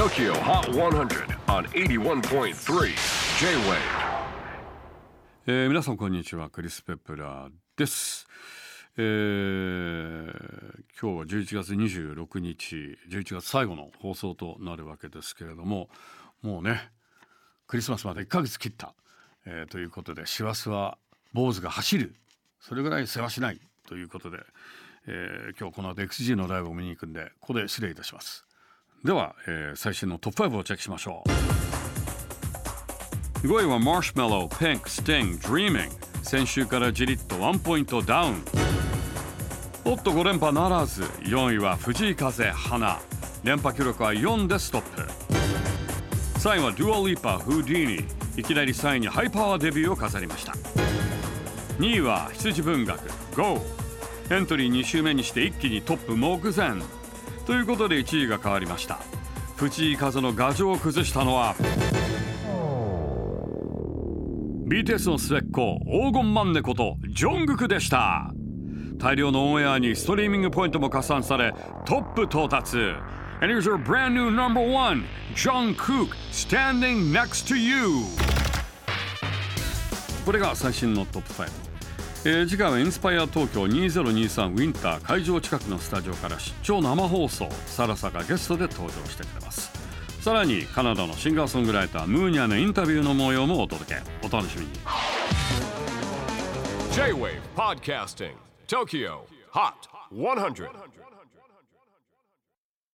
TOKYO HOT 100 on 81.3 J-WAVE. えー皆さんこんにちはクリス・ペプラーです、えー今日は11月26日11月最後の放送となるわけですけれどももうねクリスマスまで1ヶ月切った、えーということで師走は坊主が走る。それぐらい世話しないということで、えー今日この後 XG のライブを見に行くんでここで失礼いたします。では、えー最新のトップ5をチェックしましょう。5位はマーシュメロー、ピンク、スティング、Dreaming 先週からじりっとワンポイントダウン。おっと5連覇ならず。4位は藤井風、花連覇記録は4でストップ。3位は Dua Lipa、Houdini いきなり3位にハイパワーデビューを飾りました。2位は羊文学 GO エントリー2週目にして一気にトップ目前。ということで1位が変わりました。藤井風の牙城を崩したのは BTS の末っ子黄金マンネことジョングクでした。大量のオンエアにストリーミングポイントも加算されトップ到達。And here's our brand new number one Jungkook Standing Next to You. これが最新のトップ5えー次回はインスパイア東京2023ウィンター会場近くのスタジオから出張生放送サラサがゲストで登場してくれます。さらにカナダのシンガーソングライタームーニャのインタビューの模様もお届け。お楽しみに。J-WAVE PODCASTING TOKYO HOT 100